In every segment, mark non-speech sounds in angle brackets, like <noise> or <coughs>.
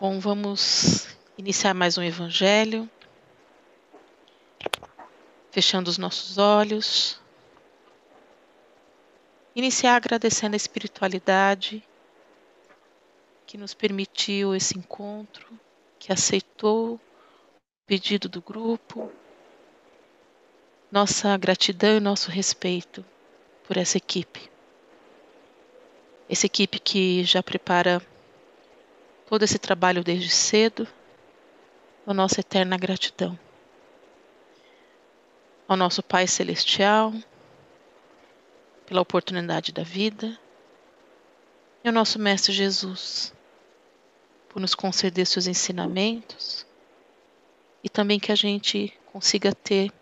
Bom, vamos iniciar mais um evangelho. Fechando os nossos olhos. Iniciar agradecendo a espiritualidade que nos permitiu esse encontro, que aceitou o pedido do grupo. Nossa gratidão e nosso respeito por essa equipe. Essa equipe que já prepara todo esse trabalho desde cedo, a nossa eterna gratidão. Ao nosso Pai Celestial, pela oportunidade da vida, e ao nosso Mestre Jesus, por nos conceder seus ensinamentos, e também que a gente consiga ter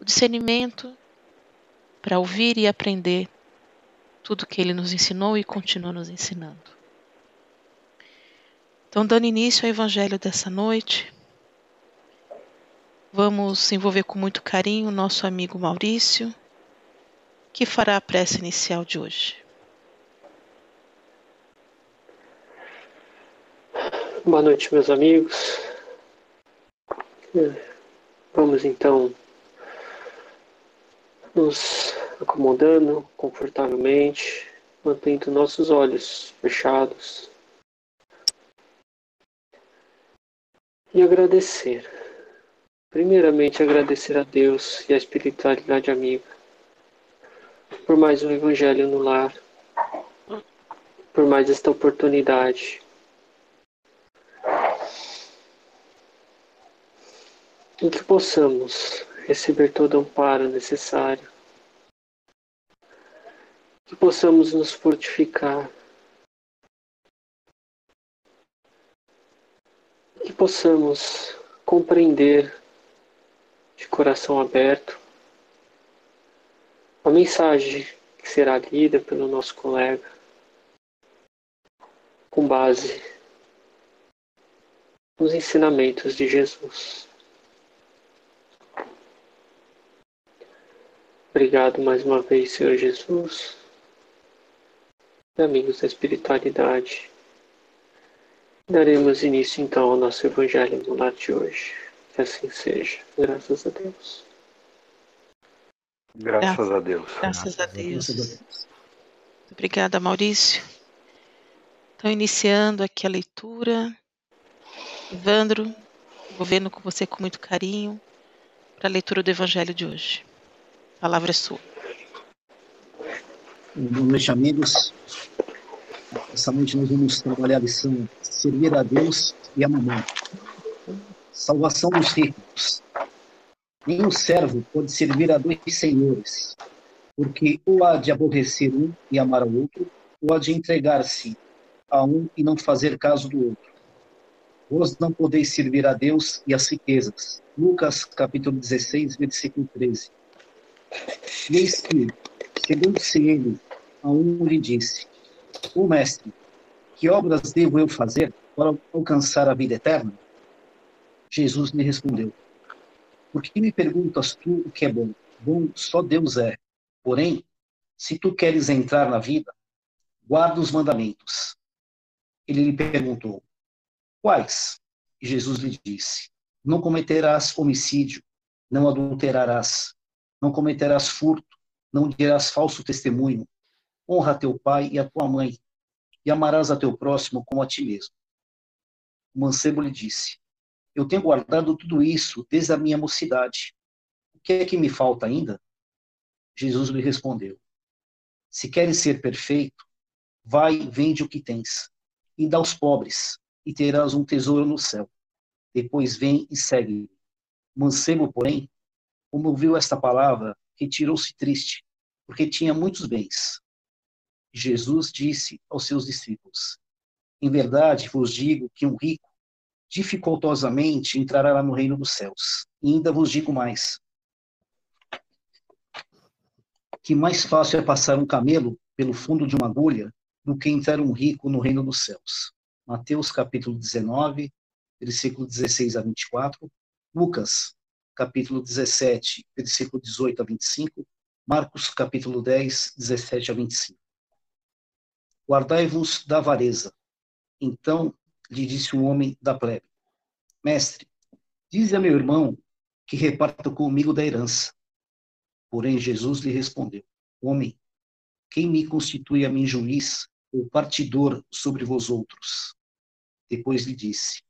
o discernimento para ouvir e aprender tudo que ele nos ensinou e continua nos ensinando. Então, dando início ao evangelho dessa noite, vamos envolver com muito carinho o nosso amigo Maurício, que fará a prece inicial de hoje. Boa noite, meus amigos. Vamos então nos acomodando confortavelmente, mantendo nossos olhos fechados e agradecer. Primeiramente, agradecer a Deus e a espiritualidade amiga por mais um Evangelho no lar, por mais esta oportunidade. Em que possamos receber todo o amparo necessário, que possamos nos fortificar que possamos compreender de coração aberto a mensagem que será lida pelo nosso colega com base nos ensinamentos de Jesus. Obrigado mais uma vez, Senhor Jesus, e amigos da espiritualidade. Daremos início então ao nosso Evangelho no lar de hoje. Que assim seja. Graças a Deus. Graças a Deus. Graças a Deus. Obrigada, Maurício. Então, iniciando aqui a leitura. Evandro, vou vendo com você com muito carinho para a leitura do Evangelho de hoje. A palavra é sua. Boa noite, amigos. Essa noite nós vamos trabalhar a lição servir a Deus e a mamãe. Salvação dos ricos. Nenhum servo pode servir a dois senhores, porque ou há de aborrecer um e amar ao outro, ou há de entregar-se a um e não fazer caso do outro. Vós não podeis servir a Deus e as riquezas. Lucas capítulo 16, versículo 13. E eis que, chegando-se ele, a um lhe disse, o mestre, que obras devo eu fazer para alcançar a vida eterna? Jesus me respondeu: Por que me perguntas tu o que é bom? Bom só Deus é. Porém, se tu queres entrar na vida, guarda os mandamentos. Ele lhe perguntou: Quais? E Jesus lhe disse: Não cometerás homicídio, não adulterarás, não cometerás furto, não dirás falso testemunho, honra teu pai e a tua mãe, e amarás a teu próximo como a ti mesmo. O mancebo lhe disse: Eu tenho guardado tudo isso desde a minha mocidade. O que é que me falta ainda? Jesus lhe respondeu: Se queres ser perfeito, vai, vende o que tens, e dá aos pobres, e terás um tesouro no céu. Depois vem e segue-me. O mancebo, porém, como ouviu esta palavra, retirou-se triste, porque tinha muitos bens. Jesus disse aos seus discípulos: Em verdade vos digo que um rico dificultosamente entrará no reino dos céus. E ainda vos digo mais: que mais fácil é passar um camelo pelo fundo de uma agulha do que entrar um rico no reino dos céus. Mateus capítulo 19, versículo 16 a 24, Lucas capítulo 17, versículo 18 a 25, Marcos capítulo 10, 17 a 25 guardai-vos da avareza. Então lhe disse o homem da plebe: Mestre, dize a meu irmão que reparta comigo da herança. Porém, Jesus lhe respondeu: Homem, quem me constitui a mim juiz ou partidor sobre vós outros? Depois lhe disse: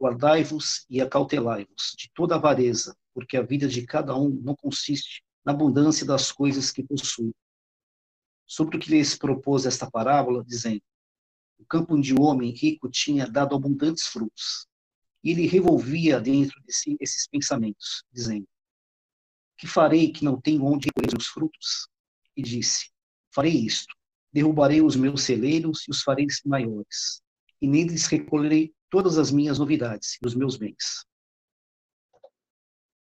Guardai-vos e acautelai-vos de toda avareza, porque a vida de cada um não consiste na abundância das coisas que possui. Sobre o que lhes propôs esta parábola, dizendo: O campo de um homem rico tinha dado abundantes frutos. E ele revolvia dentro de si esses pensamentos, dizendo: Que farei que não tenho onde recolher os frutos? E disse: Farei isto: derrubarei os meus celeiros e os farei maiores, e neles recolherei todas as minhas novidades e os meus bens.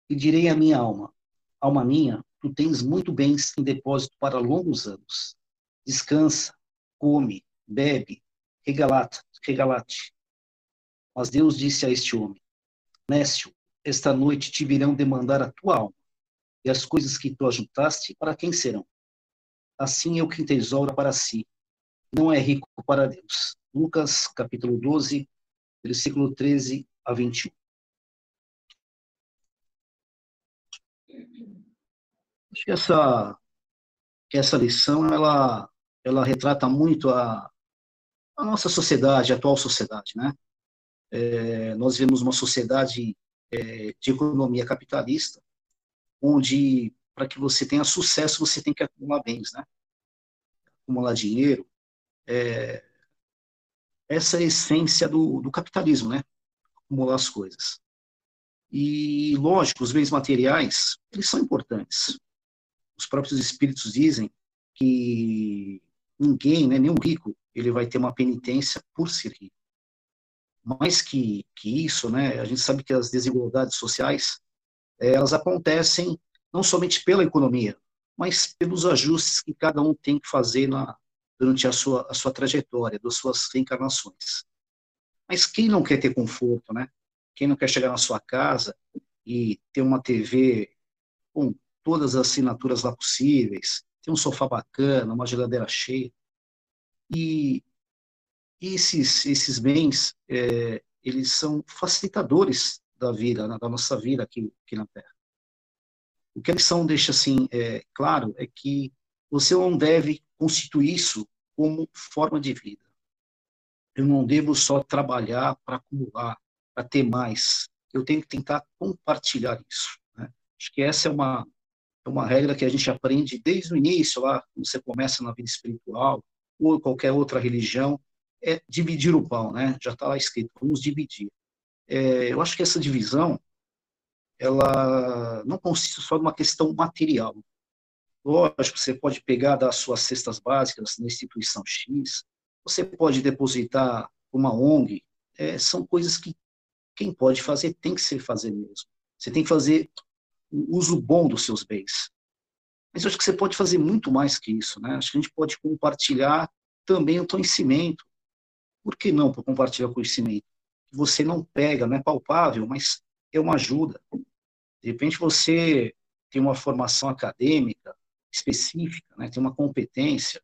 E direi à minha alma: Alma minha, tu tens muito bens em depósito para longos anos. Descansa, come, bebe, regalate, regalate. Mas Deus disse a este homem: Nécio, esta noite te virão demandar a tua alma, e as coisas que tu ajuntaste, para quem serão? Assim é o que tesoura para si, não é rico para Deus. Lucas, capítulo 12, versículo 13 a 21. Acho que essa, essa lição, ela, ela retrata muito a, a nossa sociedade, a atual sociedade, né? É, nós vemos uma sociedade é, de economia capitalista, onde para que você tenha sucesso você tem que acumular bens, né? Acumular dinheiro. É, essa é a essência do, do capitalismo, né? Acumular as coisas. E, lógico, os bens materiais, eles são importantes. Os próprios espíritos dizem que ninguém, né, nenhum rico, ele vai ter uma penitência por ser rico mais que, que isso, né, a gente sabe que as desigualdades sociais, é, elas acontecem não somente pela economia, mas pelos ajustes que cada um tem que fazer na, durante a sua, a sua trajetória, das suas reencarnações. Mas quem não quer ter conforto, né? Quem não quer chegar na sua casa e ter uma TV com todas as assinaturas lá possíveis, ter um sofá bacana, uma geladeira cheia. E esses, esses bens, é, eles são facilitadores da vida, né, da nossa vida aqui, aqui na Terra. O que a lição deixa assim é, claro é que você não deve constituir isso como forma de vida. Eu não devo só trabalhar para acumular, para ter mais. Eu tenho que tentar compartilhar isso. Né? Acho que essa é uma, é uma regra que a gente aprende desde o início, lá, quando você começa na vida espiritual, ou qualquer outra religião, é dividir o pão, né? Já está lá escrito, vamos dividir. É, eu acho que essa divisão, ela não consiste só de uma questão material. Lógico, você pode pegar das suas cestas básicas na instituição X, você pode depositar uma ONG, é, são coisas que quem pode fazer tem que ser fazer mesmo. Você tem que fazer o uso bom dos seus bens. Mas eu acho que você pode fazer muito mais que isso, né? Acho que a gente pode compartilhar também o conhecimento, por que não para compartilhar conhecimento? Você não pega, não é palpável, mas é uma ajuda. De repente você tem uma formação acadêmica específica, né, tem uma competência,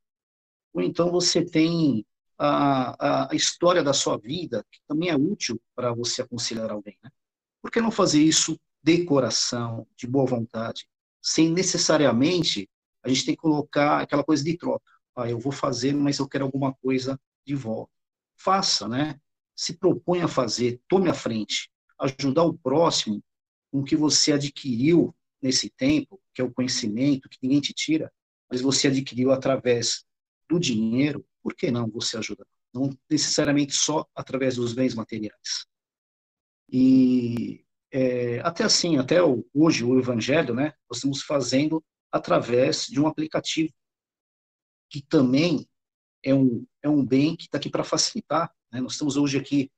ou então você tem a, a, história da sua vida, que também é útil para você aconselhar alguém. Né? Por que não fazer isso de coração, de boa vontade, sem necessariamente a gente tem que colocar aquela coisa de troca. Ah, eu vou fazer, mas eu quero alguma coisa de volta faça, né? Se proponha a fazer, tome a frente, ajudar o próximo com o que você adquiriu nesse tempo, que é o conhecimento que ninguém te tira, mas você adquiriu através do dinheiro, por que não você ajudar? Não necessariamente só através dos bens materiais. E é, até assim, até hoje o Evangelho, né, nós estamos fazendo através de um aplicativo que também é um, é um bem que está aqui para facilitar. Né? Nós estamos hoje aqui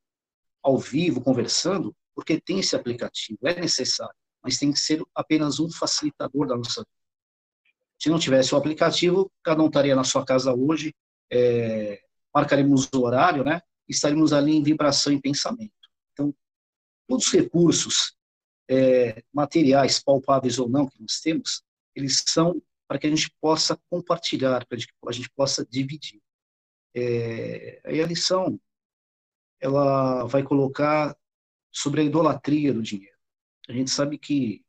ao vivo conversando porque tem esse aplicativo, é necessário, mas tem que ser apenas um facilitador da nossa vida. Se não tivesse o aplicativo, cada um estaria na sua casa hoje, é, marcaremos o horário, né? Estaríamos ali em vibração e pensamento. Todos os recursos é, materiais, palpáveis ou não, que nós temos, eles são para que a gente possa compartilhar, para que a gente possa dividir. É, aí a lição ela vai colocar sobre a idolatria do dinheiro. A gente sabe que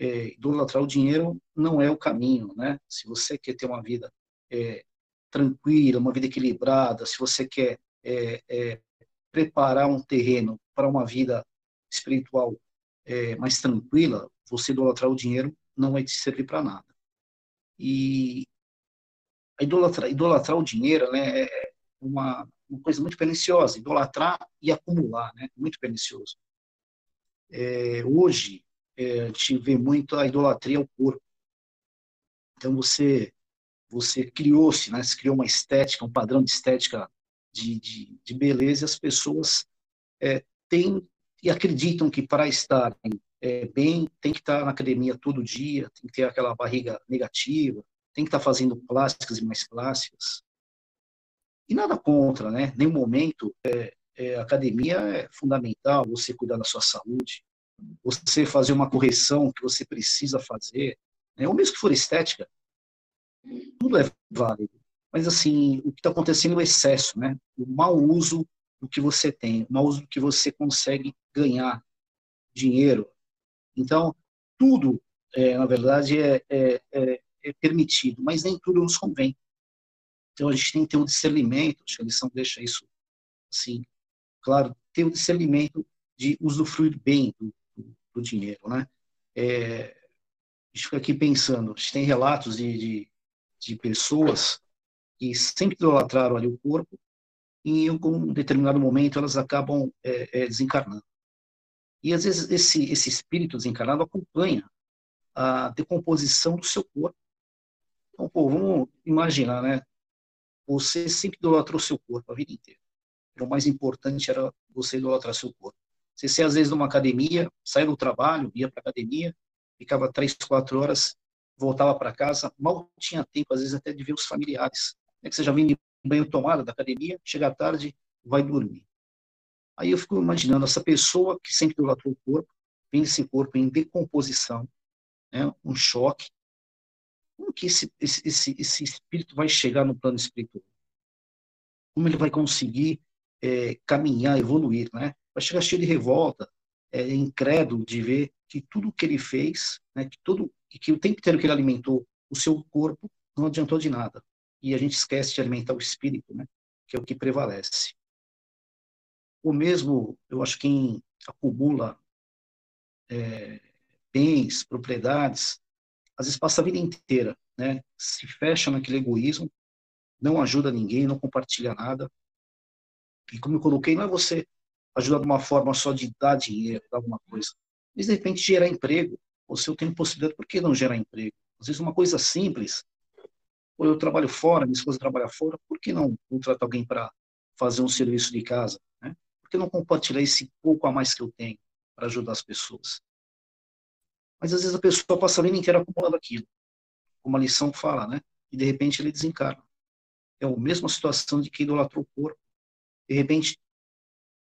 é, idolatrar o dinheiro não é o caminho, né? Se você quer ter uma vida é, tranquila, uma vida equilibrada, se você quer é, é preparar um terreno para uma vida espiritual é, mais tranquila, você idolatrar o dinheiro não vai te servir para nada. E idolatrar, idolatrar o dinheiro né, é uma, uma coisa muito perniciosa, idolatrar e acumular, né, muito pernicioso. É, hoje, é, a gente vê muito a idolatria ao corpo. Então, você você criou-se, né, se criou uma estética, um padrão de estética de, de, de beleza, e as pessoas é, têm e acreditam que para estarem é, bem, tem que estar na academia todo dia, tem que ter aquela barriga negativa, tem que estar fazendo plásticas e mais plásticas. E nada contra, né? Nenhum momento, é, é, academia é fundamental, você cuidar da sua saúde, você fazer uma correção que você precisa fazer, né? ou mesmo que for estética, tudo é válido. Mas, assim, o que está acontecendo é o excesso, né? O mau uso do que você tem, mau uso do que você consegue ganhar dinheiro. Então, tudo, é, na verdade, é, é, é, é permitido, mas nem tudo nos convém. Então, a gente tem que ter um discernimento, acho que a lição deixa isso, assim, claro, ter um discernimento de usufruir bem do, do, do dinheiro, né? É, a gente fica aqui pensando, a gente tem relatos de, de, de pessoas que sempre idolatraram ali o corpo e em um determinado momento elas acabam é, é, desencarnando. E às vezes esse, esse espírito desencarnado acompanha a decomposição do seu corpo. Então, pô, vamos imaginar, né? Você sempre idolatrou seu corpo a vida inteira. O mais importante era você idolatrar seu corpo. Você, você às vezes numa academia, saía do trabalho, ia para academia, ficava três, quatro horas, voltava para casa, mal tinha tempo, às vezes até de ver os familiares. É que você já de banho tomado da academia, chega à tarde, vai dormir. Aí eu fico imaginando essa pessoa que sempre idolatrou o corpo, vem esse corpo em decomposição, né, um choque. Como que esse, esse, esse, esse espírito vai chegar no plano espiritual? Como ele vai conseguir é, caminhar, evoluir, né? Vai chegar cheio de revolta, é, incrédulo de ver que tudo que ele fez, né, que todo que o tempo inteiro que ele alimentou o seu corpo não adiantou de nada e a gente esquece de alimentar o espírito, né? que é o que prevalece. O mesmo, eu acho, quem acumula é, bens, propriedades, às vezes passa a vida inteira, né? se fecha naquele egoísmo, não ajuda ninguém, não compartilha nada. E como eu coloquei, não é você ajudar de uma forma só de dar dinheiro, dar alguma coisa, mas de repente gerar emprego. Você tem possibilidade, por que não gerar emprego? Às vezes uma coisa simples, ou eu trabalho fora, minha esposa trabalha fora, por que não contratar alguém para fazer um serviço de casa? Né? Por que não compartilhar esse pouco a mais que eu tenho para ajudar as pessoas? Mas às vezes a pessoa passa a vida inteira acumulando aquilo, como a lição fala, né? E de repente ele desencarna. É a mesma situação de quem idolatrou o corpo. De repente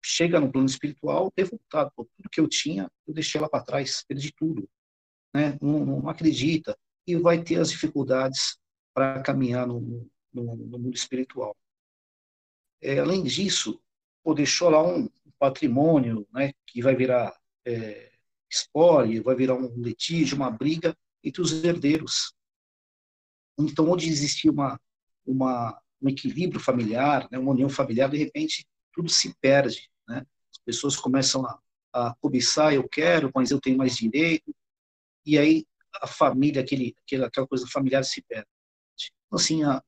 chega no plano espiritual revoltado. Pô, tudo que eu tinha, eu deixei lá para trás, perdi tudo. Né? Não, não acredita. E vai ter as dificuldades para caminhar no, no, no, mundo espiritual. É, além disso, pô, deixou lá um patrimônio né, que vai virar é, vai virar um litígio, uma briga entre os herdeiros. Então, onde existia uma, uma, um equilíbrio familiar, né, uma união familiar, de repente, tudo se perde. Né? As pessoas começam a, a cobiçar, eu quero, mas eu tenho mais direito, e aí a família, aquele, aquela coisa familiar se perde. Então, assim, a,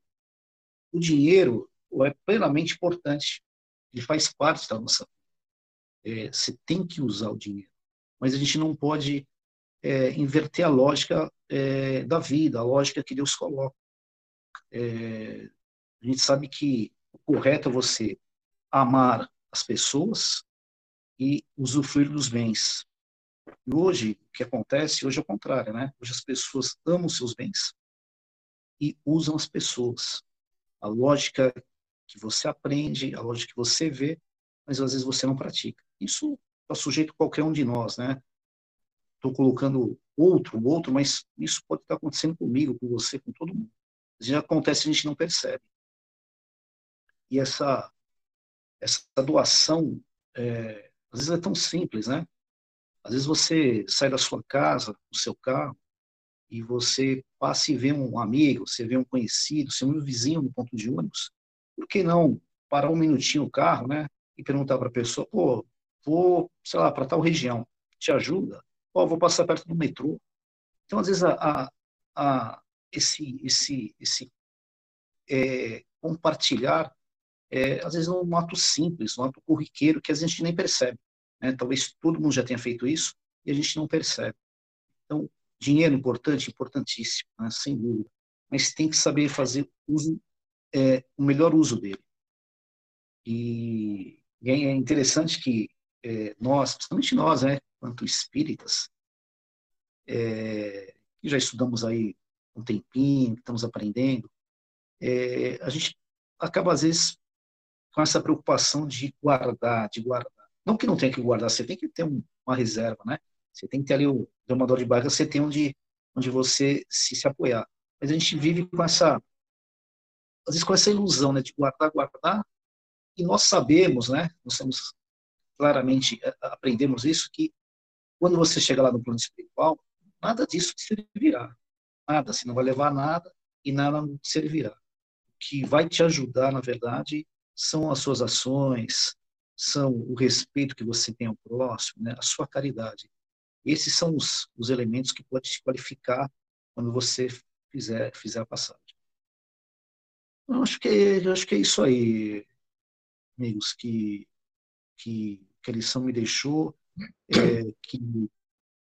o dinheiro é plenamente importante. Ele faz parte da nossa vida. É, você tem que usar o dinheiro. Mas a gente não pode é, inverter a lógica é, da vida, a lógica que Deus coloca. É, a gente sabe que o correto é você amar as pessoas e usufruir dos bens. E hoje, o que acontece? Hoje é o contrário, né? Hoje as pessoas amam seus bens e usam as pessoas. A lógica que você aprende, a lógica que você vê, mas às vezes você não pratica. Isso está sujeito a qualquer um de nós, né? Estou colocando outro, outro, mas isso pode estar acontecendo comigo, com você, com todo mundo. Já acontece, a gente não percebe. E essa essa doação, é, às vezes é tão simples, né? Às vezes você sai da sua casa, do seu carro, e você passa e vê um amigo, você vê um conhecido, vê um vizinho no ponto de ônibus, por que não parar um minutinho o carro, né? E perguntar para a pessoa, pô, vou, sei lá, para tal região, te ajuda? Pô, vou passar perto do metrô. Então, às vezes, a, a, a esse, esse, esse é, compartilhar, é, às vezes, um ato simples, um ato corriqueiro que a gente nem percebe. Né? Talvez todo mundo já tenha feito isso e a gente não percebe. Então, dinheiro importante, importantíssimo, né? sem dúvida. Mas tem que saber fazer uso, é, o melhor uso dele. E, e é interessante que é, nós, principalmente nós, né, quanto espíritas, é, que já estudamos aí um tempinho, estamos aprendendo, é, a gente acaba, às vezes, com essa preocupação de guardar, de guardar. Não que não tenha que guardar, você tem que ter um, uma reserva, né? Você tem que ter ali o domador de barca, você tem onde, onde você se, se apoiar. Mas a gente vive com essa, às vezes com essa ilusão, né, de guardar, guardar, e nós sabemos, né, nós temos claramente, é, aprendemos isso, que quando você chega lá no plano espiritual, nada disso te servirá. Nada, você não vai levar nada e nada te servirá. O que vai te ajudar, na verdade, são as suas ações, são o respeito que você tem ao próximo, né, a sua caridade. Esses são os, os elementos que podem te qualificar quando você fizer, fizer a passagem. Eu acho que, eu acho que é isso aí, amigos, que, que, que a lição me deixou, é, que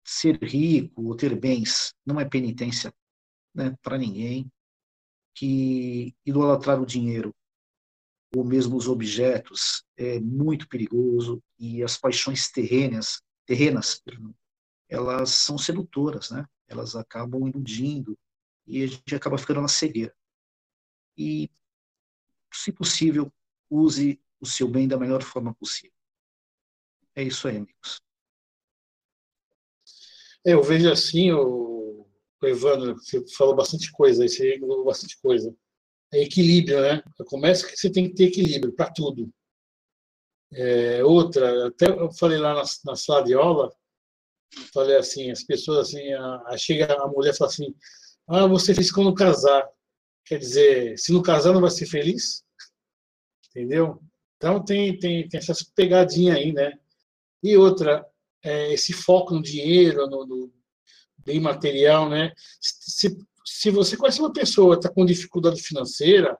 ser rico ou ter bens não é penitência né, para ninguém, que idolatrar o dinheiro ou mesmo os objetos é muito perigoso e as paixões terrenas, terrenas elas são sedutoras, né? Elas acabam iludindo e a gente acaba ficando na cegueira. E, se possível, use o seu bem da melhor forma possível. É isso aí, amigos. É, eu vejo assim, o, o Evandro, você falou bastante coisa, você falou bastante coisa. É equilíbrio, né? Começa que você tem que ter equilíbrio para tudo. É, outra, até eu falei lá na, na, sala de aula, falei assim, as pessoas assim, a, a chega a mulher fala assim, ah, você fez quando casar. Quer dizer, se não casar não vai ser feliz? Entendeu? Então tem, tem, tem essas pegadinhas aí, né? E outra, é, esse foco no dinheiro, no, no, bem material, né? Se, se você conhece uma pessoa que está com dificuldade financeira,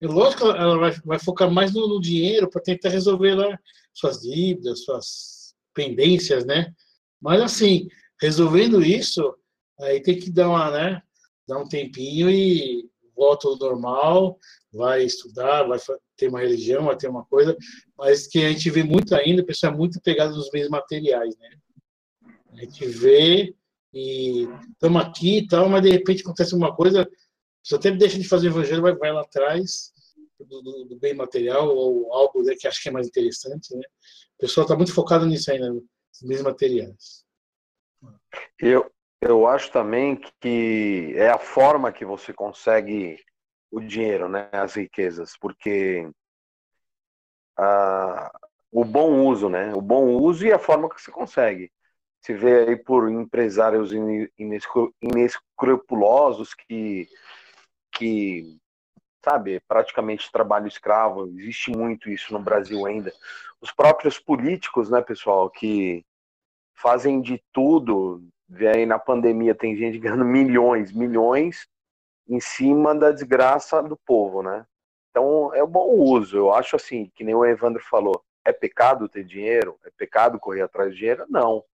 é lógico que ela vai, vai focar mais no, no dinheiro para tentar resolver lá suas dívidas, suas pendências, né? Mas assim, resolvendo isso, aí tem que dar uma, né? Dar um tempinho e volta ao normal, vai estudar, vai ter uma religião, vai ter uma coisa, mas que a gente vê muito ainda, a pessoa é muito pegada nos bens materiais, né? A gente vê e estamos aqui e tal, mas de repente acontece uma coisa, você até deixa de fazer o evangelho, vai, vai lá atrás do, do, do, bem material ou algo né, que acho que é mais interessante, né? O pessoal está muito focado nisso ainda, bens materiais. Eu, eu acho também que é a forma que você consegue o dinheiro, né, as riquezas, porque ah, o bom uso, né, o bom uso e a forma que você consegue. Se vê aí por empresários inescrupulosos que, que, sabe, praticamente trabalho escravo, existe muito isso no Brasil ainda. Os próprios políticos, né, pessoal, que fazem de tudo, aí na pandemia tem gente <laughs> ganhando milhões, milhões, em cima da desgraça do povo, né? Então é um bom uso. Eu acho assim, que nem o Evandro falou, é pecado ter dinheiro? É pecado correr atrás de dinheiro? Não.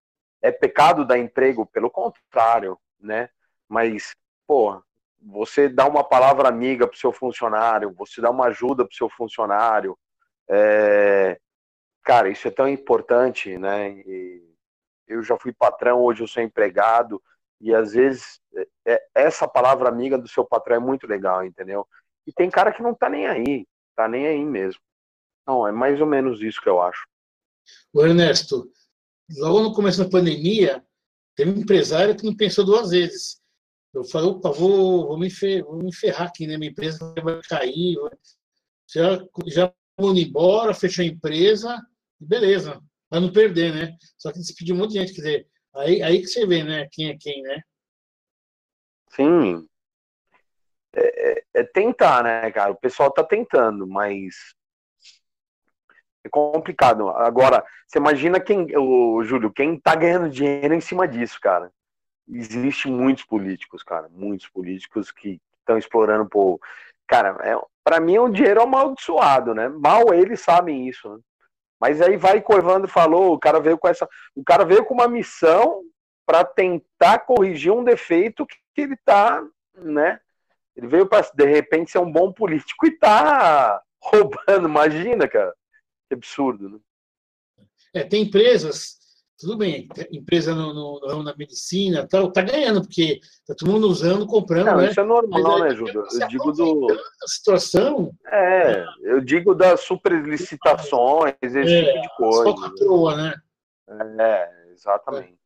É pecado dar emprego? Pelo contrário, né? Mas, pô, você dá uma palavra amiga para o seu funcionário, você dá uma ajuda para o seu funcionário, é... cara, isso é tão importante, né? E eu já fui patrão, hoje eu sou empregado, e às vezes é, é, essa palavra amiga do seu patrão é muito legal, entendeu? E tem cara que não tá nem aí, tá nem aí mesmo. Não, é mais ou menos isso que eu acho. O Ernesto, logo no começo da pandemia, teve um empresário que não pensou duas vezes. Eu falei, opa, vou, vou, me, fer, vou me ferrar aqui, né? Minha empresa vai cair. Já, já mundo embora, fechou a empresa, beleza, para não perder, né? Só que despediu um monte de gente, quer dizer, aí, aí que você vê, né, quem é quem, né? Sim. É, é, é tentar, né, cara? O pessoal tá tentando, mas é complicado. Agora, você imagina quem, o Júlio, quem tá ganhando dinheiro em cima disso, cara. Existe muitos políticos, cara, muitos políticos que estão explorando o povo. Cara, é, para mim é um dinheiro amaldiçoado, né? Mal eles sabem isso, né? Mas aí vai que o Evandro falou, o cara veio com essa, o cara veio com uma missão para tentar corrigir um defeito que ele tá, né? Ele veio para de repente ser um bom político e tá <laughs> roubando, imagina, cara. Que absurdo, né? É, tem empresas, tudo bem, empresa no, no, no na medicina tal, tá ganhando, porque tá todo mundo usando, comprando, Não, né? Isso é normal, né, Júlio? Eu digo do. A situação. É, eu digo das superlicitações, esse é, tipo de coisa. Só patroa, né? É, exatamente.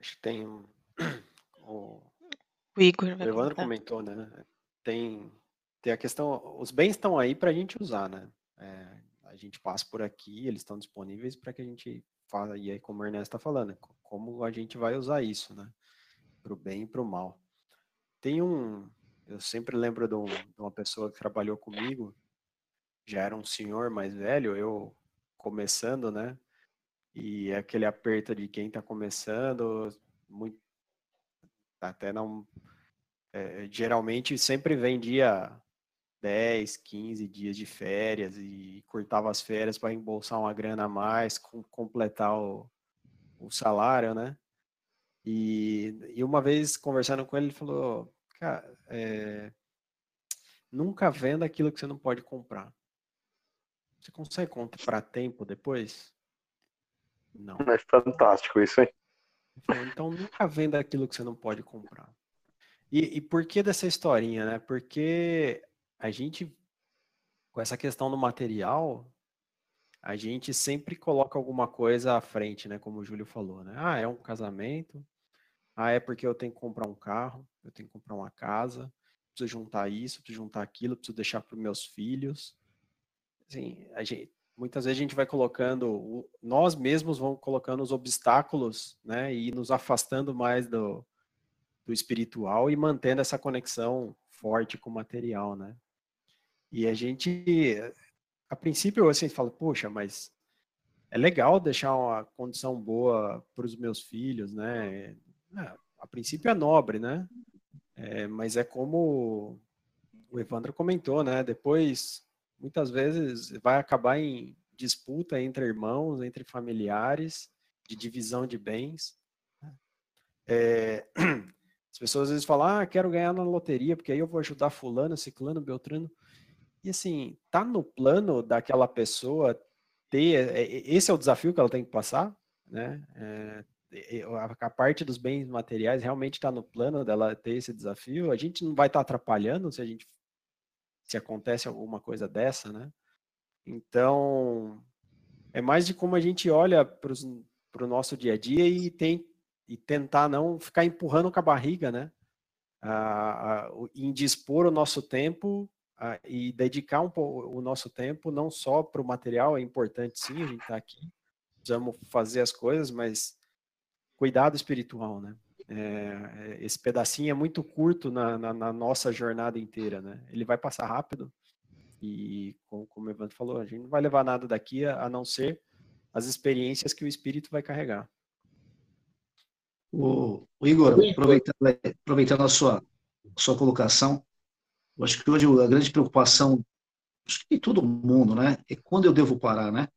Acho que tem um. O, O Igor o Evandro comentou, né? Tem, tem a questão. Os bens estão aí para a gente usar, né? É, a gente passa por aqui, eles estão disponíveis para que a gente faça. E aí, como o Ernesto está falando, co- como a gente vai usar isso, né? Para o bem e para o mal. Tem um. Eu sempre lembro de, um- de uma pessoa que trabalhou comigo, já era um senhor mais velho, eu começando, né? E aquele aperto de quem está começando, muito, até não. é, geralmente sempre vendia 10, 15 dias de férias e cortava as férias para embolsar uma grana a mais, com, completar o, o salário, né? E, e uma vez conversando com ele, ele falou: Cara, é, nunca venda aquilo que você não pode comprar. Você consegue comprar tempo depois? Não. É fantástico isso, hein? Então nunca venda aquilo que você não pode comprar. E, e por que dessa historinha, né? Porque a gente, com essa questão do material, a gente sempre coloca alguma coisa à frente, né? Como o Júlio falou, né? Ah, é um casamento. Ah, é porque eu tenho que comprar um carro, eu tenho que comprar uma casa, preciso juntar isso, preciso juntar aquilo, preciso deixar para os meus filhos. Assim, a gente, muitas vezes a gente vai colocando, nós mesmos vamos colocando os obstáculos, né, e nos afastando mais do, do espiritual e mantendo essa conexão forte com o material, né? E a gente, a princípio, assim, fala, poxa, mas é legal deixar uma condição boa para os meus filhos, né? É, a princípio é nobre, né? É, mas é como o Evandro comentou, né? Depois, muitas vezes, vai acabar em disputa entre irmãos, entre familiares, de divisão de bens. É, <clears throat> as pessoas às vezes falam, ah, quero ganhar na loteria, porque aí eu vou ajudar fulano, ciclano, beltrano. E assim, tá no plano daquela pessoa ter, é, é, esse é o desafio que ela tem que passar, né? É, é, a, parte dos bens materiais realmente está no plano dela ter esse desafio. A gente não vai estar atrapalhando se a gente se acontece alguma coisa dessa, né? Então, é mais de como a gente olha para o nosso dia a dia e tem e tentar não ficar empurrando com a barriga, né? A, a, o- em dispor o nosso tempo a- e dedicar um pouco o nosso tempo não só para o material, é importante sim, a gente está aqui, precisamos fazer as coisas, mas cuidado espiritual, né? É, é, esse pedacinho é muito curto na, na- na nossa jornada inteira, né? Ele vai passar rápido e, como, como o Evandro falou, a gente não vai levar nada daqui a, a não ser as experiências que o espírito vai carregar. O, o Igor, aproveitando, aproveitando a sua, a sua colocação, eu acho que hoje a grande preocupação de todo mundo, né, é quando eu devo parar, né?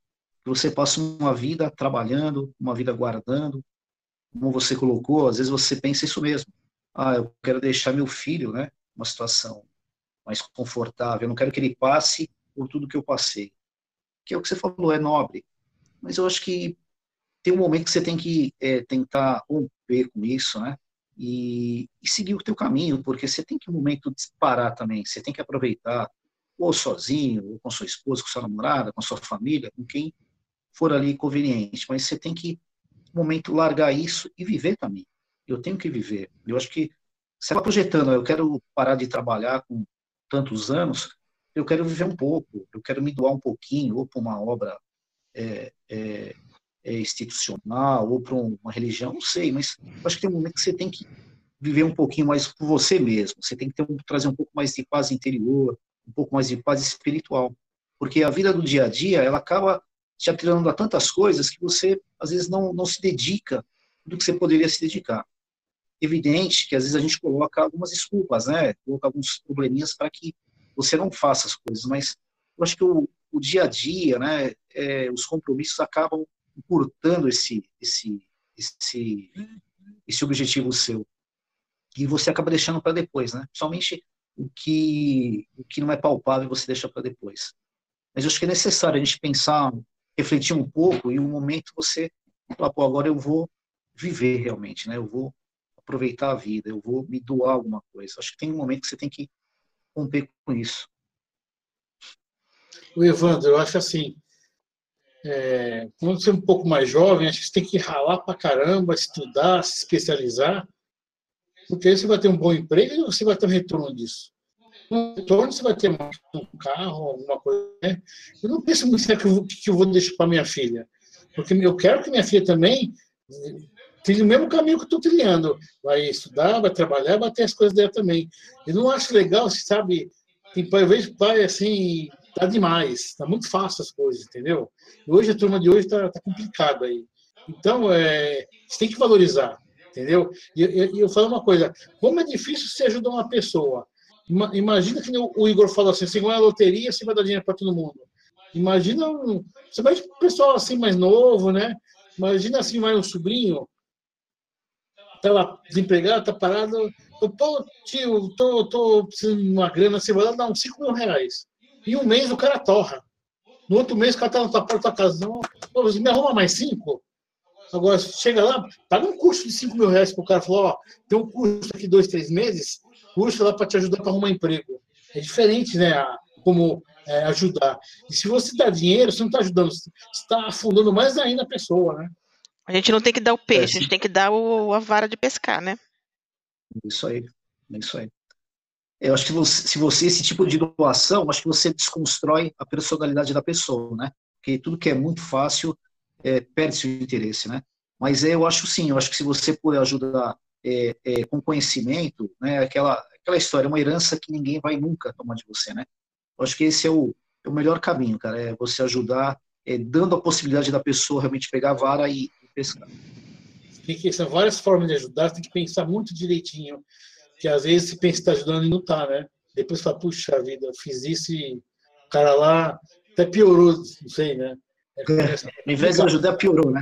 Você passa uma vida trabalhando, uma vida guardando, como você colocou, às vezes você pensa isso mesmo. Ah, eu quero deixar meu filho, né, uma situação mais confortável, eu não quero que ele passe por tudo que eu passei. Que é o que você falou, é nobre. Mas eu acho que tem um momento que você tem que é, tentar romper com isso, né? E, e seguir o teu caminho, porque você tem que um momento disparar também, você tem que aproveitar, ou sozinho, ou com sua esposa, com sua namorada, com sua família, com quem for ali conveniente, mas você tem que, um momento, largar isso e viver também. Eu tenho que viver. Eu acho que você vai projetando, eu quero parar de trabalhar com tantos anos, eu quero viver um pouco, eu quero me doar um pouquinho, ou para uma obra é, é, é, institucional, ou para uma religião, não sei, mas acho que tem um momento que você tem que viver um pouquinho mais por você mesmo, você tem que um, trazer um pouco mais de paz interior, um pouco mais de paz espiritual, porque a vida do dia a dia, ela acaba te atirando a tantas coisas que você, às vezes, não, não se dedica do que você poderia se dedicar evidente que às vezes a gente coloca algumas desculpas, né? Coloca alguns probleminhas para que você não faça as coisas, mas eu acho que o, o dia a dia, né? É, os compromissos acabam encurtando esse, esse, esse, esse objetivo seu. E você acaba deixando para depois, né? Somente o que, o que não é palpável você deixa para depois. Mas eu acho que é necessário a gente pensar, refletir um pouco e um momento você falar, pô, agora eu vou viver realmente, né? Eu vou aproveitar a vida, eu vou me doar alguma coisa. Acho que tem um momento que você tem que romper com isso. O Evandro, eu acho assim, é, quando você é um pouco mais jovem, acho que você tem que ralar pra caramba, estudar, se especializar, porque aí você vai ter um bom emprego e você vai ter um retorno disso. Um retorno você vai ter um carro, alguma coisa. Né? Eu não penso muito o que, eu, vou deixar para minha filha, porque eu quero que minha filha também trilha o mesmo caminho que eu estou trilhando. Vai estudar, vai trabalhar, vai ter as coisas dela também. Eu não acho legal, sabe, tem pai, eu vejo pai assim, tá demais, tá muito fácil as coisas, entendeu? Hoje a turma de hoje tá, tá complicada aí. Então, é, você tem que valorizar, entendeu? E eu, eu falo uma coisa, como é difícil você ajudar uma pessoa. Imagina que o Igor falou assim, se ganhar a loteria, você vai dar dinheiro para todo mundo. Imagina um, você vai pessoal assim mais novo, né? Imagina assim mais um sobrinho, tá lá desempregado, tá parado. Pô, tio, tô, tô precisando de uma grana, você vai lá dar uns 5 mil reais. Em um mês o cara torra. No outro mês o cara tá na tua porta da casa, não, pô, você me arruma mais cinco? Agora, chega lá, paga um curso de 5 mil reais pro cara, falou, ó, tem um curso aqui dois, três meses, curso lá para te ajudar para arrumar emprego. É diferente, né, a, como é, ajudar. E se você dá dinheiro, você não está ajudando, você está afundando mais ainda a pessoa, né? A gente não tem que dar o é, peixe, é, a gente tem que dar o, a vara de pescar, né? Isso aí, isso aí. Eu acho que você, se você, esse tipo de doação, acho que você desconstrói a personalidade da pessoa, né? Porque tudo que é muito fácil é, perde seu interesse, né? Mas eu acho sim, eu acho que se você puder ajudar é, é, com conhecimento, né? Aquela, aquela história, uma herança que ninguém vai nunca tomar de você, né? Eu acho que esse é o, é o melhor caminho, cara, é você ajudar, é, dando a possibilidade da pessoa realmente pegar a vara e, pescar. Tem que, são várias formas de ajudar, tem que pensar muito direitinho, que às vezes se pensa que está ajudando e não está, né? Depois fala, puxa vida, fiz isso e o cara lá até piorou, não sei, né? É, <laughs> em vez de ajudar, piorou, né?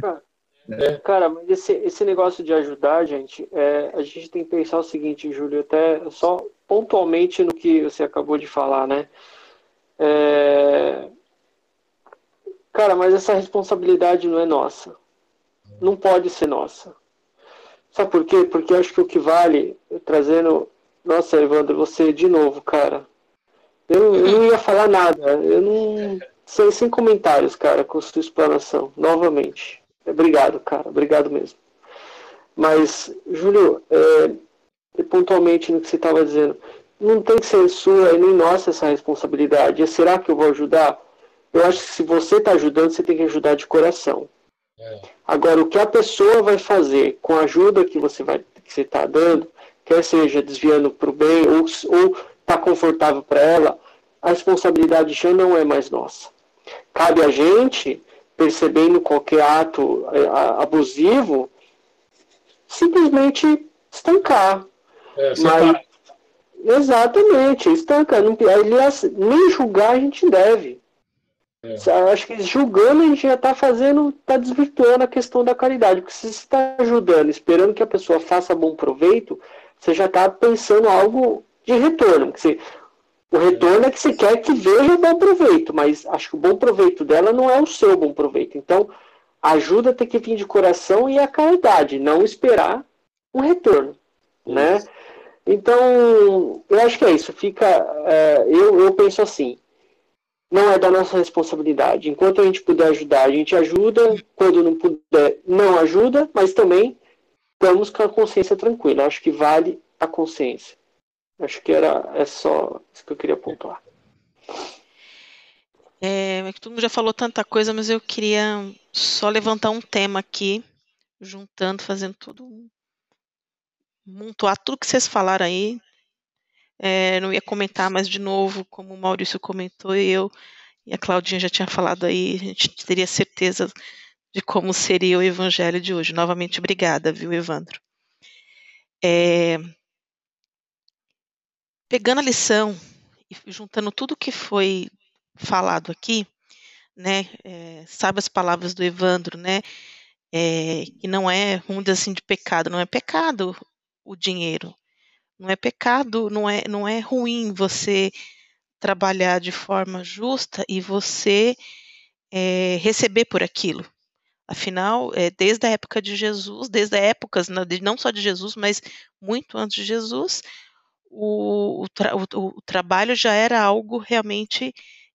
É. Cara, mas esse, esse negócio de ajudar, gente, é, a gente tem que pensar o seguinte, Júlio, até só pontualmente no que você acabou de falar, né? É... Cara, mas essa responsabilidade não é nossa não pode ser nossa. Sabe por quê? Porque acho que o que vale, trazendo. Nossa, Evandro, você de novo, cara. Eu, eu não ia falar nada. Eu não. Sem, sem comentários, cara, com sua explanação. Novamente. Obrigado, cara. Obrigado mesmo. Mas, Júlio, é, pontualmente no que você estava dizendo, não tem sua e nem nossa essa responsabilidade. E será que eu vou ajudar? Eu acho que se você está ajudando, você tem que ajudar de coração. Agora, o que a pessoa vai fazer com a ajuda que você vai que você está dando, quer seja desviando para o bem ou está confortável para ela, a responsabilidade já não é mais nossa. Cabe a gente, percebendo qualquer ato é, abusivo, simplesmente estancar. É, Mas, exatamente, estancar. Aliás, nem julgar a gente deve. É. Acho que julgando a gente já está fazendo, está desvirtuando a questão da caridade. Porque se você está ajudando, esperando que a pessoa faça bom proveito, você já está pensando algo de retorno. Você, o retorno é que você quer que veja bom proveito, mas acho que o bom proveito dela não é o seu bom proveito. Então, a ajuda tem que vir de coração e a caridade, não esperar um retorno, né? Então, eu acho que é isso. Fica, é, eu, eu penso assim não é da nossa responsabilidade. Enquanto a gente puder ajudar, a gente ajuda. Quando não puder, não ajuda, mas também estamos com a consciência tranquila. Acho que vale a consciência. Acho que era é só isso que eu queria pontuar. É, é que todo mundo já falou tanta coisa, mas eu queria só levantar um tema aqui, juntando, fazendo tudo, montar tudo que vocês falaram aí. É, não ia comentar mais de novo, como o Maurício comentou, eu e a Claudinha já tinha falado aí, a gente teria certeza de como seria o evangelho de hoje. Novamente, obrigada, viu, Evandro? É, pegando a lição e juntando tudo que foi falado aqui, né, é, sabe as palavras do Evandro, né, é, que não é, vamos dizer assim, de pecado, não é pecado o dinheiro, não é pecado, não é, não é ruim você trabalhar de forma justa e você é, receber por aquilo. Afinal, é, desde a época de Jesus, desde a época não só de Jesus, mas muito antes de Jesus, o, o, tra, o, o trabalho já era algo realmente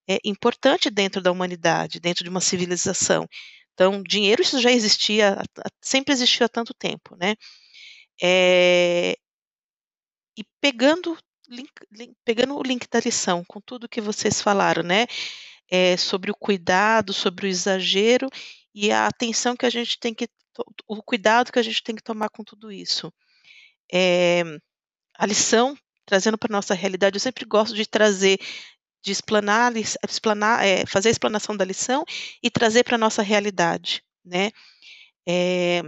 é, importante dentro da humanidade, dentro de uma civilização. Então, dinheiro isso já existia, sempre existiu há tanto tempo, né? É, e pegando, link, link, pegando o link da lição, com tudo que vocês falaram, né? É, sobre o cuidado, sobre o exagero e a atenção que a gente tem que, o cuidado que a gente tem que tomar com tudo isso. É, a lição trazendo para nossa realidade, eu sempre gosto de trazer, de explanar, explanar é, fazer a explanação da lição e trazer para nossa realidade, né? É,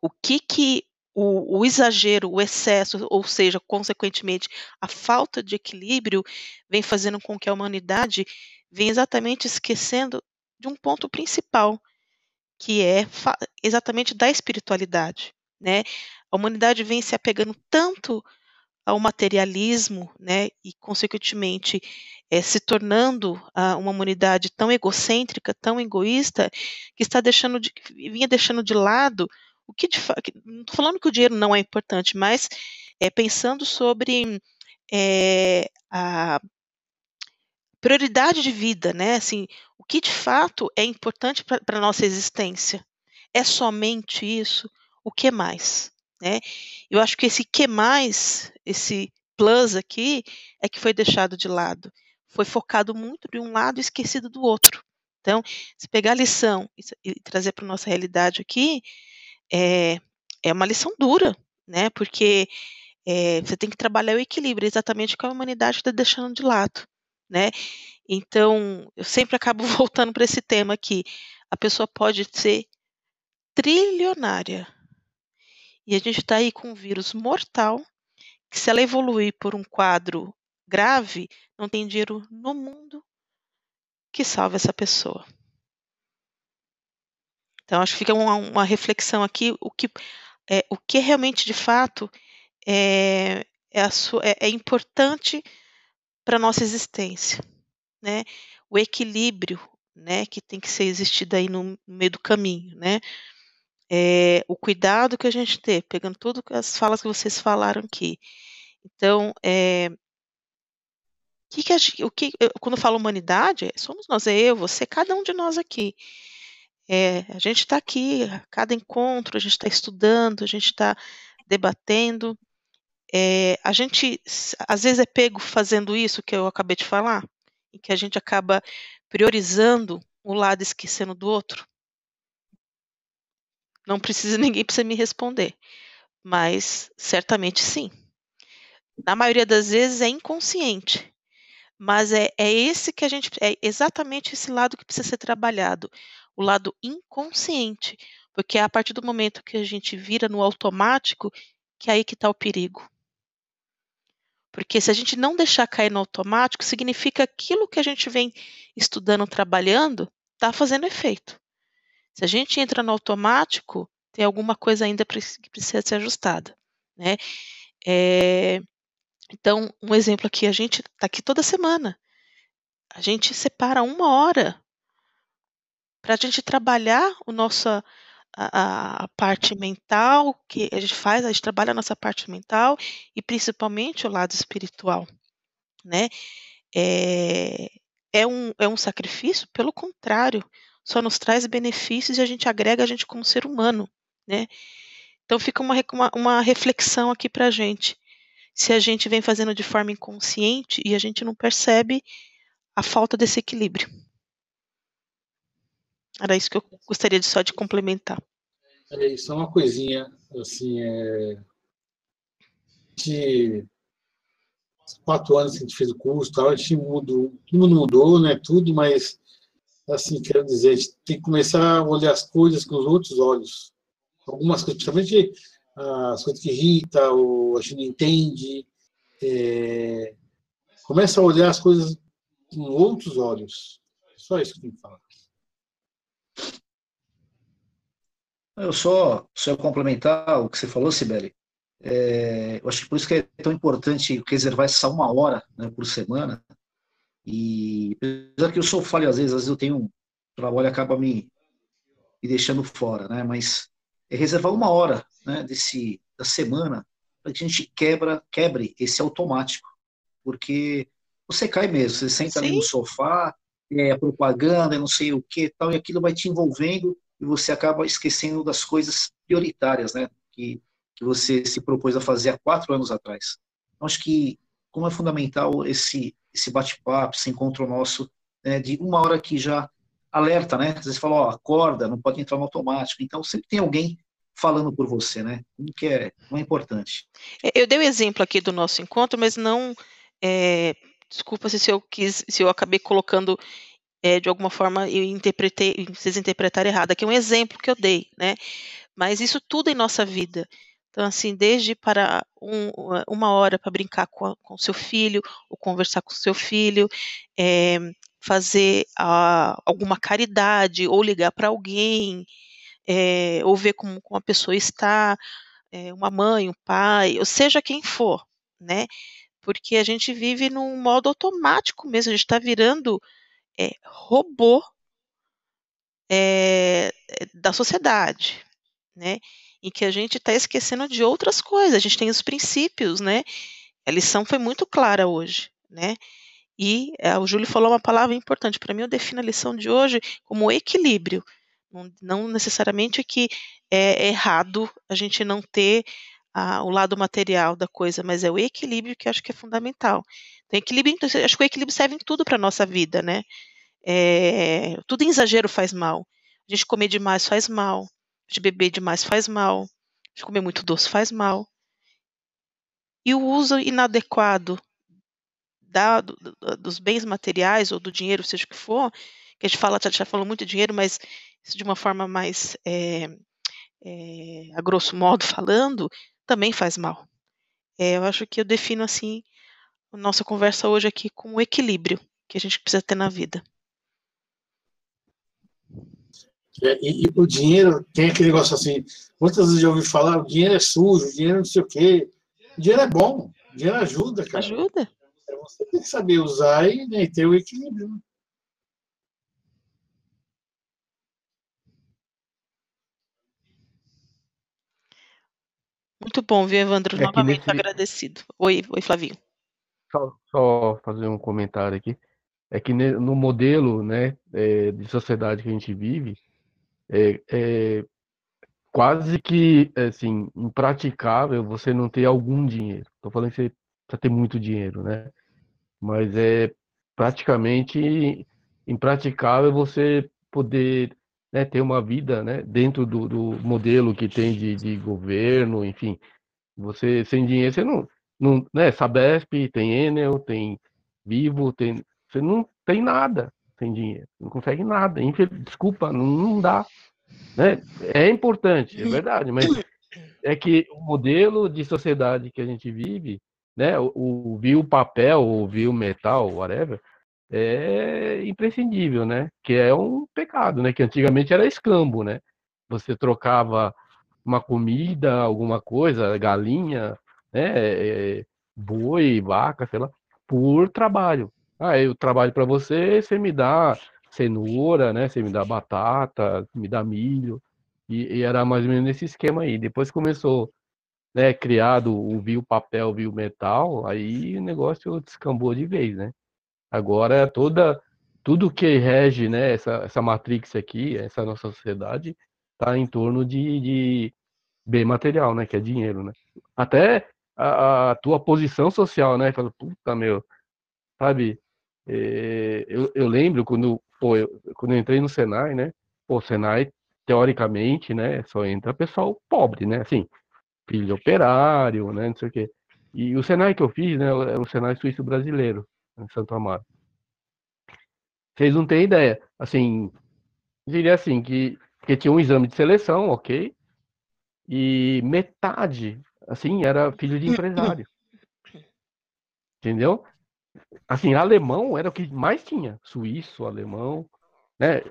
o que que o, o, exagero, o excesso, ou seja, consequentemente, a falta de equilíbrio, vem fazendo com que a humanidade venha exatamente esquecendo de um ponto principal, que é exatamente da espiritualidade, né? A humanidade vem se apegando tanto ao materialismo, né, e consequentemente é, se tornando ah, uma humanidade tão egocêntrica, tão egoísta, que está deixando de, vinha deixando de lado o que de não estou falando que o dinheiro não é importante, mas é, pensando sobre é, a prioridade de vida, né, assim, o que de fato é importante para a nossa existência. É somente isso? O que mais? Né? Eu acho que esse que mais, esse plus aqui, é que foi deixado de lado. Foi focado muito de um lado e esquecido do outro. Então, se pegar a lição e, trazer para a nossa realidade aqui, é, é uma lição dura, né? Porque é, você tem que trabalhar o equilíbrio, exatamente o que a humanidade está deixando de lado, né? Então, eu sempre acabo <laughs> voltando para esse tema aqui. A pessoa pode ser trilionária, e a gente está aí com um vírus mortal, que se ela evoluir por um quadro grave, não tem dinheiro no mundo que salve essa pessoa. Então, acho que fica uma, uma reflexão aqui, o que é, o que realmente, de fato, é, é, sua, é, é importante para a nossa existência. Né? O equilíbrio né, que tem que ser existido aí no, meio do caminho. Né? é, o cuidado que a gente tem, pegando todas as falas que vocês falaram aqui. Então, é, que que a, o que, quando eu falo humanidade, somos nós, é eu, você, cada um de nós aqui. É, a gente está aqui, a cada encontro, a gente está estudando, a gente está debatendo. É, a gente, às vezes, é pego fazendo isso que eu acabei de falar, em que a gente acaba priorizando um lado esquecendo do outro. Não precisa <laughs> ninguém precisa me responder, mas certamente sim. Na maioria das vezes é inconsciente, mas é, é esse que a gente é exatamente esse lado que precisa ser trabalhado, o lado inconsciente, porque é a partir do momento que a gente vira no automático que é aí que está o perigo. Porque se a gente não deixar cair no automático, significa aquilo que a gente vem estudando, trabalhando, está fazendo efeito. Se a gente entra no automático, tem alguma coisa ainda que precisa ser ajustada, né? É, então, um exemplo aqui, a gente está aqui toda semana. A gente separa uma hora para a gente trabalhar o nossa a, a, parte mental que a gente faz, a gente trabalha a nossa parte mental e principalmente o lado espiritual, né? É, é um, é um sacrifício, pelo contrário, só nos traz benefícios e a gente agrega a gente como ser humano, né? Então fica uma, uma, uma reflexão aqui para a gente. se a gente vem fazendo de forma inconsciente e a gente não percebe a falta desse equilíbrio. Era isso que eu gostaria de só de complementar. É, isso é uma coisinha, assim, é... De quatro anos que a gente fez o curso, tal, a gente mudou, tudo mudou, né, tudo, mas, assim, quero dizer, a gente tem que começar a olhar as coisas com os outros olhos. Algumas coisas, principalmente as coisas que irritam, ou a gente não entende, é... começa a olhar as coisas com outros olhos. Só isso que eu tenho que falar. Eu só, só complementar o que você falou, Sibeli. É, eu acho que por isso que é tão importante reservar essa uma hora né, por semana. E apesar que eu sou falho às vezes, às vezes eu tenho um trabalho acaba me, me deixando fora, né? Mas é reservar uma hora, né, desse da semana para que a gente quebra, quebre esse automático, porque você cai mesmo, você senta Sim. ali no sofá, é propaganda, não sei o que, tal, e aquilo vai te envolvendo e você acaba esquecendo das coisas prioritárias, né? Que, que você se propôs a fazer há quatro anos atrás. Então, acho que como é fundamental esse esse bate-papo, esse encontro nosso, né, de uma hora que já alerta, né? Às vezes fala, ó, acorda, não pode entrar no automático. Então, sempre tem alguém falando por você, né? Como que é, não é importante. É, eu dei o um exemplo aqui do nosso encontro, mas não, é, desculpa se eu quis, se eu acabei colocando é, de alguma forma eu interpretei, vocês interpretaram errado. Aqui é um exemplo que eu dei, né? Mas isso tudo em nossa vida. Então, assim, desde para um, uma hora para brincar com, o seu filho, ou conversar com o seu filho, é, fazer a, alguma caridade, ou ligar para alguém, é, ou ver como, como a pessoa está, é, uma mãe, um pai, ou seja quem for, né? Porque a gente vive num modo automático mesmo, a gente está virando é, robô é, da sociedade, né? Em que a gente está esquecendo de outras coisas. A gente tem os princípios, né? A lição foi muito clara hoje, né? E é, o Júlio falou uma palavra importante. Para mim, eu defino a lição de hoje como equilíbrio. Não, necessariamente que é errado a gente não ter a, o lado material da coisa, mas é o equilíbrio que acho que é fundamental. Equilíbrio, acho que o equilíbrio serve em tudo para nossa vida, né? É, tudo em exagero faz mal. A gente comer demais faz mal. A gente beber demais faz mal. A gente comer muito doce faz mal. E o uso inadequado da, do, dos bens materiais ou do dinheiro, seja o que for, que a gente fala, já falou muito de dinheiro, mas de uma forma mais é, é, a grosso modo falando, também faz mal. É, eu acho que eu defino assim nossa conversa hoje aqui com o equilíbrio que a gente precisa ter na vida. É, e, e, o dinheiro tem aquele negócio assim, muitas vezes eu ouvi falar, o dinheiro é sujo, o dinheiro não sei o quê. O dinheiro é bom, o dinheiro ajuda, cara. Ajuda. É, você tem que saber usar e, né, ter o equilíbrio. Né? Muito bom, viu, Evandro? É Novamente nesse... agradecido. Oi, oi, Flavinho. Só, só, fazer um comentário aqui. É que no modelo né, é, de sociedade que a gente vive, é, é quase que assim, impraticável você não ter algum dinheiro. Estou falando que você precisa ter muito dinheiro, né? Mas é praticamente impraticável você poder né, ter uma vida né, dentro do, do modelo que tem de, de governo, enfim. Você sem dinheiro, você não, não né, Sabesp, tem Enel, tem Vivo, tem, você não tem nada sem dinheiro, não consegue nada. Desculpa, não, não dá. Né? É importante, é verdade, mas é que o modelo de sociedade que a gente vive, né, o, o viu papel, o viu metal, whatever, é imprescindível, né? Que é um pecado, né? Que antigamente era escambo, né? Você trocava uma comida, alguma coisa, galinha, né? É, boi, vaca, sei lá, por trabalho. Ah, eu trabalho para você, você me dá cenoura, né? Você me dá batata, me dá milho. E, e era mais ou menos nesse esquema aí. Depois começou, né, criado o viu papel, viu metal, aí o negócio descambou de vez, né? Agora toda tudo que rege, né, essa, essa matrix aqui, essa nossa sociedade, está em torno de, de bem material, né, que é dinheiro, né? Até a, a tua posição social, né? Fala, puta, meu, sabe? É, eu, eu lembro quando, pô, eu, quando eu entrei no Senai, né? Pô, Senai, teoricamente, né? Só entra pessoal pobre, né? Assim, filho operário, né? Não sei o quê. E o Senai que eu fiz, né? Era o Senai Suíço Brasileiro, em Santo Amaro. Vocês não têm ideia. Assim, diria assim, que, que tinha um exame de seleção, ok? E metade, assim, era filho de <coughs> empresário. Entendeu? Assim, alemão era o que mais tinha. Suíço, alemão, né?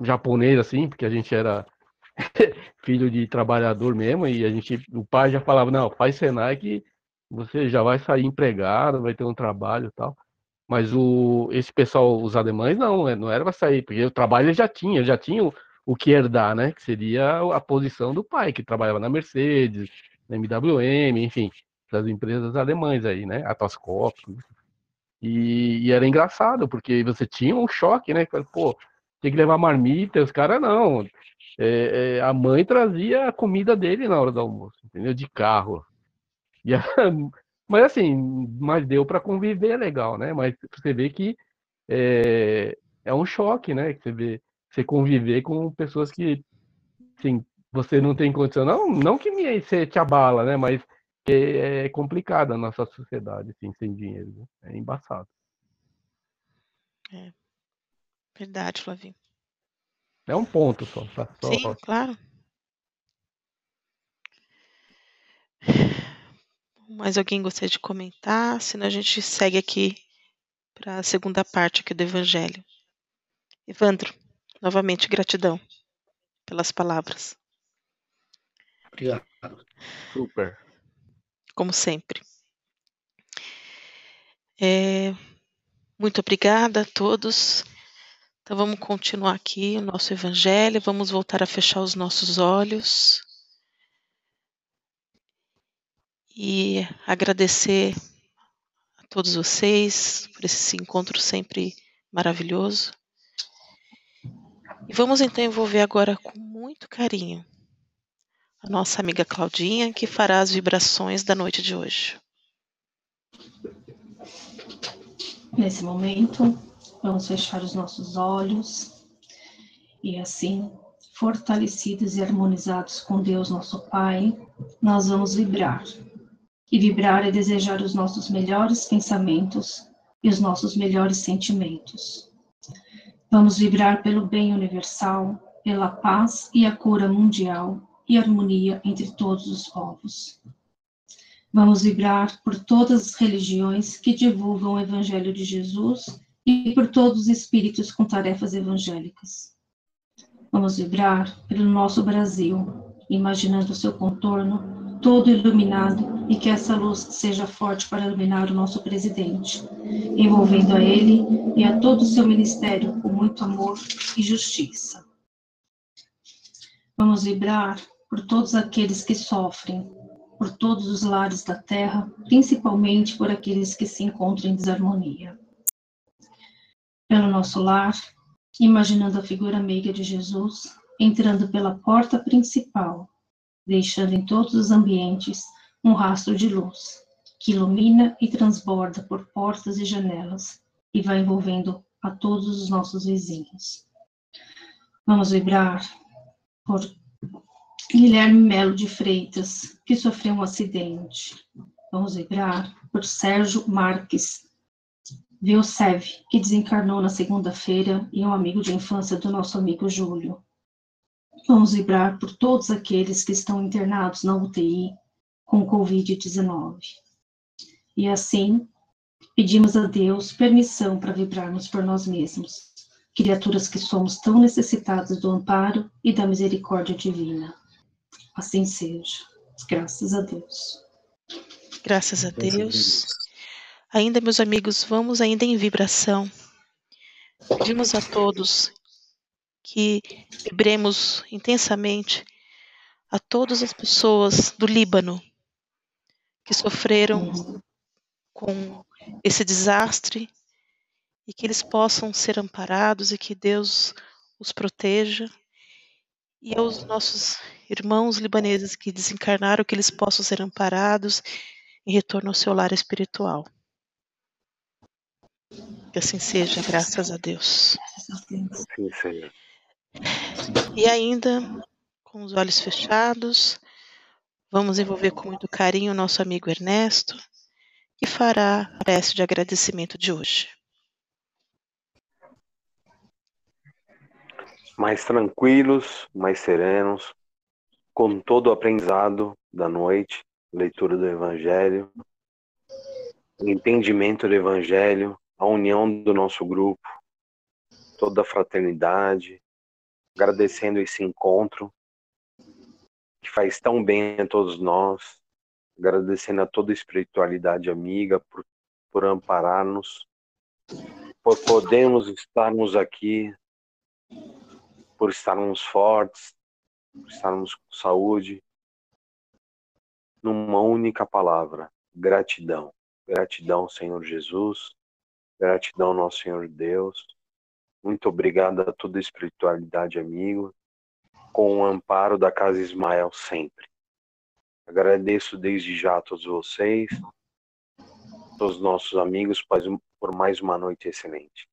Japonês, assim, porque a gente era <laughs> filho de trabalhador mesmo, e a gente, o pai já falava, não, faz Senai que você já vai sair empregado, vai ter um trabalho tal. Mas o, esse pessoal, os alemães, não, né, não era para sair, porque o trabalho já tinha, já tinha o, o que herdar, né? Que seria a posição do pai, que trabalhava na Mercedes, MWM, enfim, das empresas alemães aí, né? Atlas Copco. E, e, era engraçado, porque você tinha um choque, né? Pô, tem que levar marmita, os caras não. É, é, a mãe trazia a comida dele na hora do almoço, entendeu? De carro. E, <laughs> mas assim, mas deu para conviver legal, né? Mas você vê que é, é um choque, né? Que você vê, você conviver com pessoas que, assim, você não tem condição. Não, não que me, você te abala, né? Mas é, é complicado a nossa sociedade, assim, sem dinheiro. Né? É embaçado. É. Verdade, Flavinho. É um ponto só, tá? Só, Sim, claro. Mais alguém gostaria de comentar? Senão a gente segue aqui para a segunda parte aqui do Evangelho. Evandro, novamente gratidão pelas palavras. Obrigado. Super. Como sempre. É, muito obrigada a todos. Então vamos continuar aqui o nosso evangelho, vamos voltar a fechar os nossos olhos e agradecer a todos vocês por esse encontro sempre maravilhoso. E vamos então envolver agora com muito carinho a nossa amiga Claudinha, que fará as vibrações da noite de hoje. Nesse momento, Vamos fechar os nossos olhos e assim, fortalecidos e harmonizados com Deus, nosso Pai, nós vamos vibrar. E vibrar é desejar os nossos melhores pensamentos e os nossos melhores sentimentos. Vamos vibrar pelo bem universal, pela paz e a cura mundial e harmonia entre todos os povos. Vamos vibrar por todas as religiões que divulgam o Evangelho de Jesus e por todos os espíritos com tarefas evangélicas. Vamos vibrar pelo nosso Brasil, imaginando o seu contorno todo iluminado e que essa luz seja forte para iluminar o nosso presidente, envolvendo a ele e a todo o seu ministério com muito amor e justiça. Vamos vibrar por todos aqueles que sofrem, por todos os lares da terra, principalmente por aqueles que se encontram em desarmonia pelo nosso lar, imaginando a figura meiga de Jesus entrando pela porta principal, deixando em todos os ambientes um rastro de luz que ilumina e transborda por portas e janelas e vai envolvendo a todos os nossos vizinhos. Vamos vibrar por Guilherme Melo de Freitas, que sofreu um acidente. Vamos vibrar por Sérgio Marques, Vilsev, que desencarnou na segunda-feira e é um amigo de infância do nosso amigo Júlio. Vamos vibrar por todos aqueles que estão internados na UTI com Covid-19. E assim, pedimos a Deus permissão para vibrarmos por nós mesmos, criaturas que somos tão necessitadas do amparo e da misericórdia divina. Assim seja. Graças a Deus. Graças a Deus. Ainda, meus amigos, vamos ainda em vibração. Pedimos a todos que vibremos intensamente a todas as pessoas do Líbano que sofreram com esse desastre e que eles possam ser amparados e que Deus os proteja. E aos nossos irmãos libaneses que desencarnaram, que eles possam ser amparados em retorno ao seu lar espiritual. Que assim seja, graças a Deus. Sim, Senhor. E ainda, com os olhos fechados, vamos envolver com muito carinho o nosso amigo Ernesto, que fará a prece de agradecimento de hoje. Mais tranquilos, mais serenos, com todo o aprendizado da noite, leitura do Evangelho, entendimento do Evangelho, a união do nosso grupo, toda a fraternidade, agradecendo esse encontro que faz tão bem a todos nós, agradecendo a toda a espiritualidade amiga por, por amparar-nos, por podermos estarmos aqui, por estarmos fortes, estarmos com saúde, numa única palavra: gratidão. Gratidão, Senhor Jesus. Gratidão, nosso Senhor Deus. Muito obrigado a toda a espiritualidade, amigo, com o amparo da Casa Ismael sempre. Agradeço desde já a todos vocês, todos os nossos amigos, por mais uma noite excelente.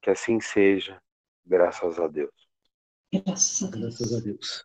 Que assim seja, graças a Deus. Graças a Deus. Graças a Deus.